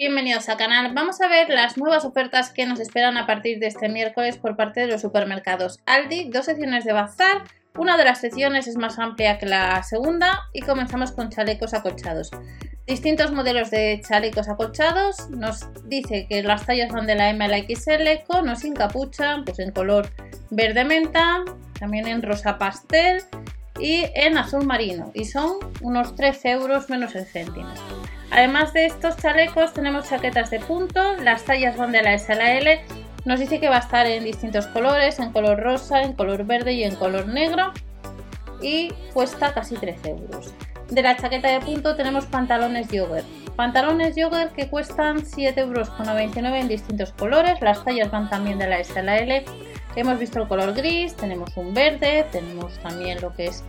Bienvenidos al canal. Vamos a ver las nuevas ofertas que nos esperan a partir de este miércoles por parte de los supermercados Aldi. Dos secciones de bazar. Una de las secciones es más amplia que la segunda y comenzamos con chalecos acolchados. Distintos modelos de chalecos acolchados. Nos dice que las tallas van de la M a la XL con o sin capucha, pues en color verde menta, también en rosa pastel y en azul marino. Y son unos 13 euros menos el céntimo. Además de estos chalecos tenemos chaquetas de punto, las tallas van de la S a la L, nos dice que va a estar en distintos colores, en color rosa, en color verde y en color negro y cuesta casi 13 euros. De la chaqueta de punto tenemos pantalones yogurt. Pantalones yogurt que cuestan 7,99 euros en distintos colores, las tallas van también de la S a la L. Hemos visto el color gris, tenemos un verde, tenemos también lo que es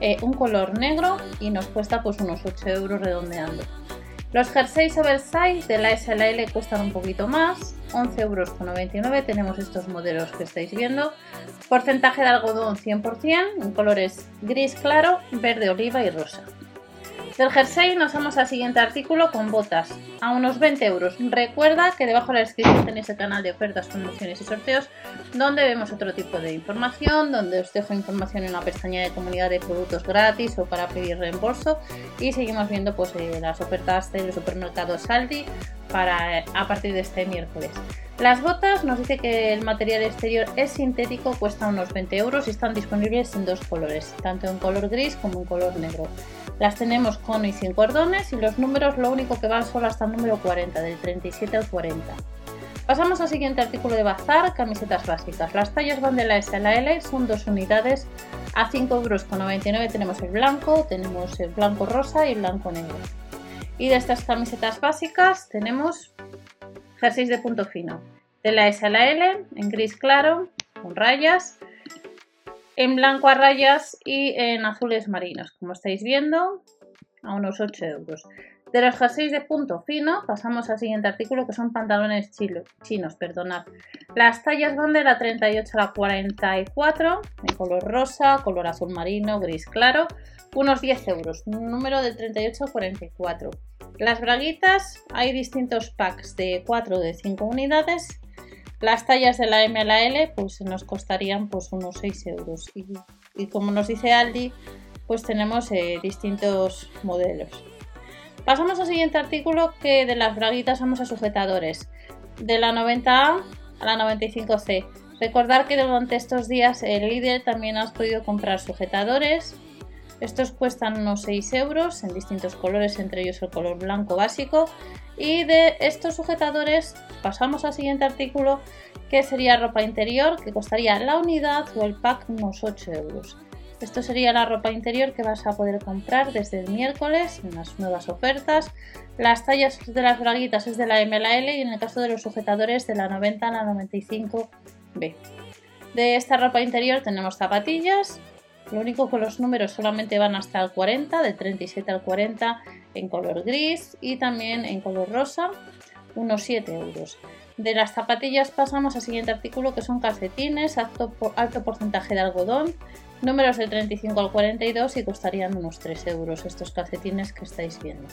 eh, un color negro y nos cuesta pues unos 8 euros redondeando. Los jerseys oversize de la SLL cuestan un poquito más, 11,99 euros. Tenemos estos modelos que estáis viendo. Porcentaje de algodón 100%, en colores gris claro, verde oliva y rosa. Del jersey nos vamos al siguiente artículo con botas a unos 20 euros. Recuerda que debajo de la descripción tenéis el canal de ofertas, promociones y sorteos donde vemos otro tipo de información, donde os dejo información en la pestaña de comunidad de productos gratis o para pedir reembolso y seguimos viendo pues eh, las ofertas del supermercado Saldi para a partir de este miércoles. Las botas nos dice que el material exterior es sintético, cuesta unos 20 euros y están disponibles en dos colores, tanto en color gris como en color negro. Las tenemos con y sin cordones y los números lo único que van solo hasta el número 40, del 37 al 40. Pasamos al siguiente artículo de bazar, camisetas básicas. Las tallas van de la S a la L, son dos unidades. A 5,99 euros tenemos el blanco, tenemos el blanco rosa y el blanco negro. Y de estas camisetas básicas tenemos jerseys de punto fino. De la S a la L, en gris claro, con rayas en blanco a rayas y en azules marinos, como estáis viendo, a unos 8 euros. De los jerseys de punto fino, pasamos al siguiente artículo que son pantalones chinos. Perdonad. Las tallas van de la 38 a la 44, en color rosa, color azul marino, gris claro, unos 10 euros, número de 38 a 44. Las braguitas, hay distintos packs de 4 de 5 unidades las tallas de la M a la L pues nos costarían pues unos 6 euros y, como nos dice Aldi pues tenemos eh, distintos modelos. Pasamos al siguiente artículo que de las braguitas vamos a sujetadores de la 90A a la 95C. Recordar que durante estos días el líder también has podido comprar sujetadores. Estos cuestan unos 6 euros en distintos colores, entre ellos el color blanco básico y de estos sujetadores pasamos al siguiente artículo que sería ropa interior que costaría la unidad o el pack unos 8 euros. Esto sería la ropa interior que vas a poder comprar desde el miércoles en las nuevas ofertas. Las tallas de las braguitas es de la M y en el caso de los sujetadores de la 90 a la 95B. De esta ropa interior tenemos zapatillas, lo único que los números solamente van hasta el 40, de 37 al 40 en color gris y también en color rosa, unos 7 euros. De las zapatillas pasamos al siguiente artículo que son calcetines, alto, alto porcentaje de algodón, números del 35 al 42 y costarían unos 3 euros estos calcetines que estáis viendo,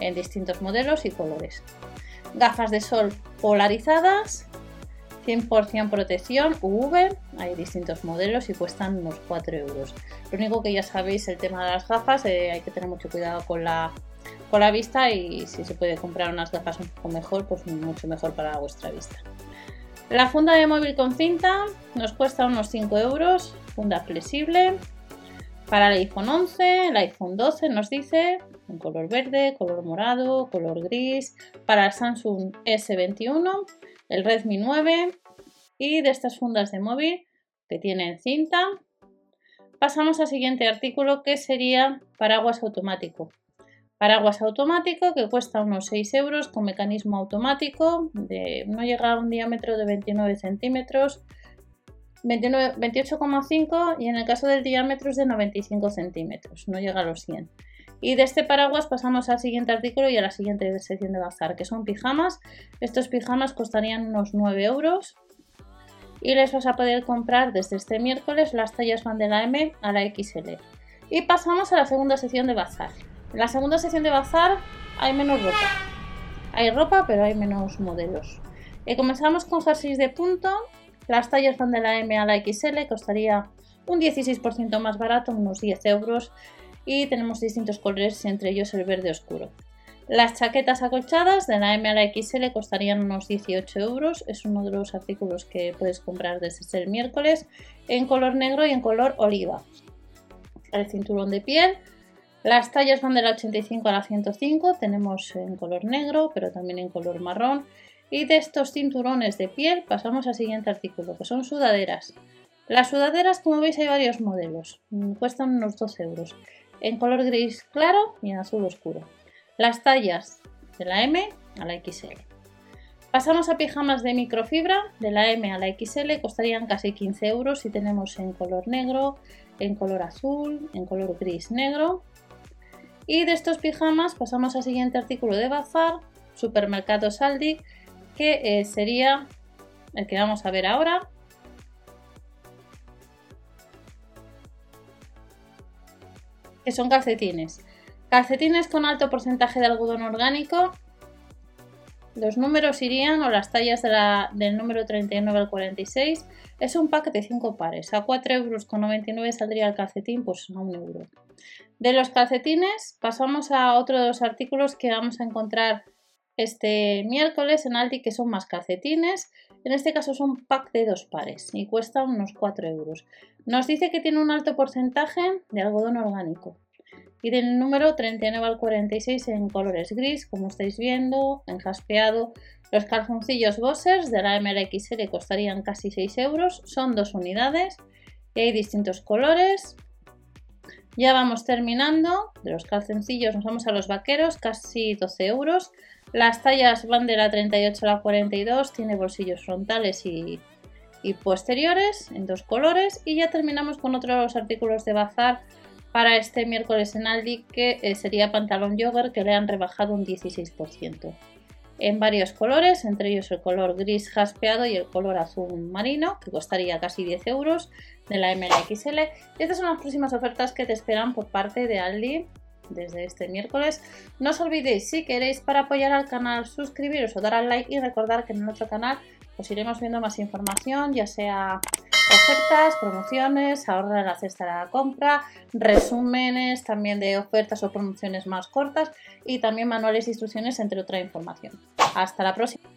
en distintos modelos y colores. Gafas de sol polarizadas, 100% protección UV, hay distintos modelos y cuestan unos 4 euros. Lo único que ya sabéis, el tema de las gafas, eh, hay que tener mucho cuidado con la, con la vista y si se puede comprar unas gafas un poco mejor, pues mucho mejor para vuestra vista. La funda de móvil con cinta nos cuesta unos 5 euros, funda flexible. Para el iPhone 11, el iPhone 12 nos dice en color verde, color morado, color gris. Para el Samsung S21 el Redmi 9 y de estas fundas de móvil que tienen cinta. Pasamos al siguiente artículo que sería paraguas automático. Paraguas automático que cuesta unos 6 euros con mecanismo automático, de, no llega a un diámetro de 29 centímetros, 28,5 y en el caso del diámetro es de 95 centímetros, no llega a los 100. Y de este paraguas pasamos al siguiente artículo y a la siguiente sección de bazar, que son pijamas. Estos pijamas costarían unos 9 euros y les vas a poder comprar desde este miércoles las tallas van de la M a la XL. Y pasamos a la segunda sección de bazar. En la segunda sección de bazar hay menos ropa. Hay ropa, pero hay menos modelos. Eh, comenzamos con jerseys de punto. Las tallas van de la M a la XL, costaría un 16% más barato, unos 10 euros. Y tenemos distintos colores, entre ellos el verde oscuro. Las chaquetas acolchadas de la M a la XL costarían unos 18 euros. Es uno de los artículos que puedes comprar desde el miércoles en color negro y en color oliva. El cinturón de piel. Las tallas van de la 85 a la 105. Tenemos en color negro, pero también en color marrón. Y de estos cinturones de piel pasamos al siguiente artículo, que son sudaderas. Las sudaderas, como veis, hay varios modelos. Cuestan unos 12 euros. En color gris claro y en azul oscuro las tallas de la M a la XL. Pasamos a pijamas de microfibra, de la M a la XL, costarían casi 15 euros si tenemos en color negro, en color azul, en color gris negro. Y de estos pijamas pasamos al siguiente artículo de Bazar, Supermercado Saldi, que eh, sería el que vamos a ver ahora. Que son calcetines. Calcetines con alto porcentaje de algodón orgánico. Los números irían o las tallas del número 39 al 46. Es un pack de 5 pares. A 4,99 euros saldría el calcetín, pues a 1 euro. De los calcetines pasamos a otros artículos que vamos a encontrar este miércoles en Aldi que son más calcetines. En este caso es un pack de dos pares y cuesta unos 4 euros. Nos dice que tiene un alto porcentaje de algodón orgánico y del número 39 al 46 en colores gris, como estáis viendo, en jaspeado. Los calzoncillos Bossers de la MLXL costarían casi 6 euros, son dos unidades y hay distintos colores. Ya vamos terminando, de los calzoncillos nos vamos a los vaqueros, casi 12 euros. Las tallas van de la 38 a la 42, tiene bolsillos frontales y, y posteriores en dos colores. Y ya terminamos con otros artículos de bazar para este miércoles en Aldi, que eh, sería pantalón jogger que le han rebajado un 16%. En varios colores, entre ellos el color gris jaspeado y el color azul marino, que costaría casi 10 euros de la MLXL. Estas son las próximas ofertas que te esperan por parte de Aldi desde este miércoles. No os olvidéis, si queréis para apoyar al canal, suscribiros o dar al like y recordar que en nuestro canal os iremos viendo más información, ya sea ofertas, promociones, ahorrar en la cesta de la compra, resúmenes también de ofertas o promociones más cortas y también manuales de instrucciones, entre otra información. Hasta la próxima.